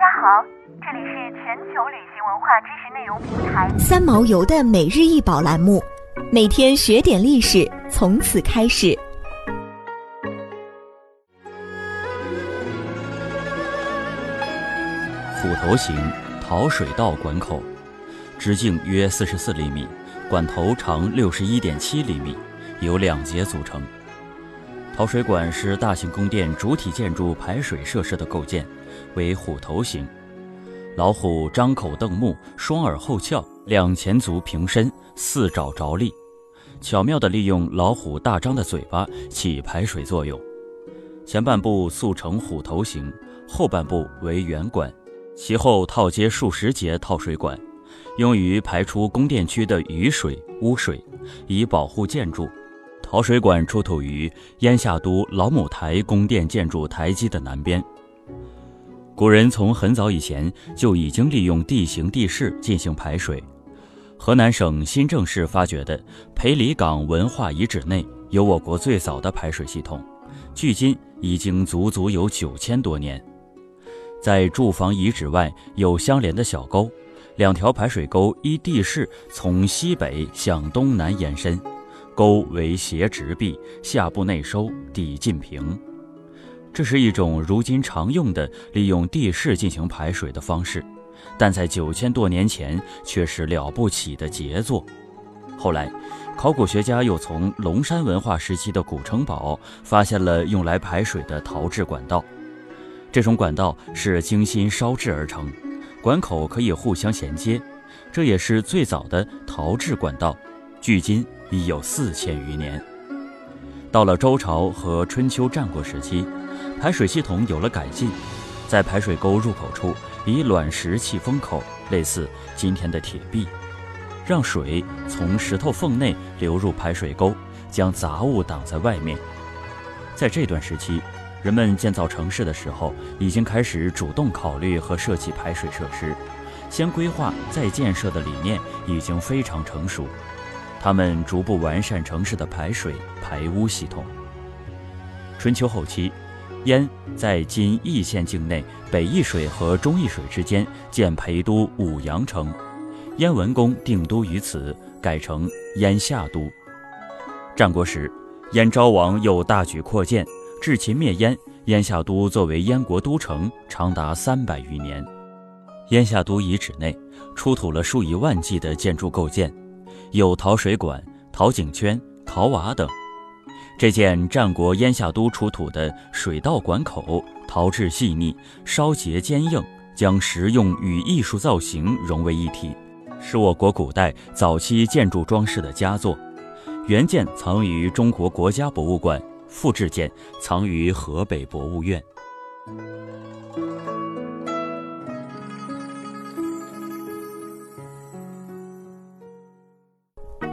家好，这里是全球旅行文化知识内容平台三毛游的每日一宝栏目，每天学点历史，从此开始。虎头形陶水道管口，直径约四十四厘米，管头长六十一点七厘米，由两节组成。陶水管是大型宫殿主体建筑排水设施的构件，为虎头形。老虎张口瞪目，双耳后翘，两前足平伸，四爪着力，巧妙地利用老虎大张的嘴巴起排水作用。前半部塑成虎头形，后半部为圆管。其后套接数十节套水管，用于排出宫殿区的雨水、污水，以保护建筑。陶水管出土于燕下都老母台宫殿建筑台基的南边。古人从很早以前就已经利用地形地势进行排水。河南省新郑市发掘的裴李岗文化遗址内有我国最早的排水系统，距今已经足足有九千多年。在住房遗址外有相连的小沟，两条排水沟依地势从西北向东南延伸，沟为斜直壁，下部内收，底近平。这是一种如今常用的利用地势进行排水的方式，但在九千多年前却是了不起的杰作。后来，考古学家又从龙山文化时期的古城堡发现了用来排水的陶制管道。这种管道是精心烧制而成，管口可以互相衔接，这也是最早的陶制管道，距今已有四千余年。到了周朝和春秋战国时期，排水系统有了改进，在排水沟入口处以卵石砌封口，类似今天的铁壁，让水从石头缝内流入排水沟，将杂物挡在外面。在这段时期。人们建造城市的时候，已经开始主动考虑和设计排水设施，先规划再建设的理念已经非常成熟。他们逐步完善城市的排水排污系统。春秋后期，燕在今易县境内北易水和中易水之间建陪都武阳城，燕文公定都于此，改成燕下都。战国时，燕昭王又大举扩建。至秦灭燕，燕下都作为燕国都城长达三百余年。燕下都遗址内出土了数以万计的建筑构件，有陶水管、陶井圈、陶瓦等。这件战国燕下都出土的水道管口，陶质细腻，烧结坚硬，将实用与艺术造型融为一体，是我国古代早期建筑装饰的佳作。原件藏于中国国家博物馆。复制件藏于河北博物院。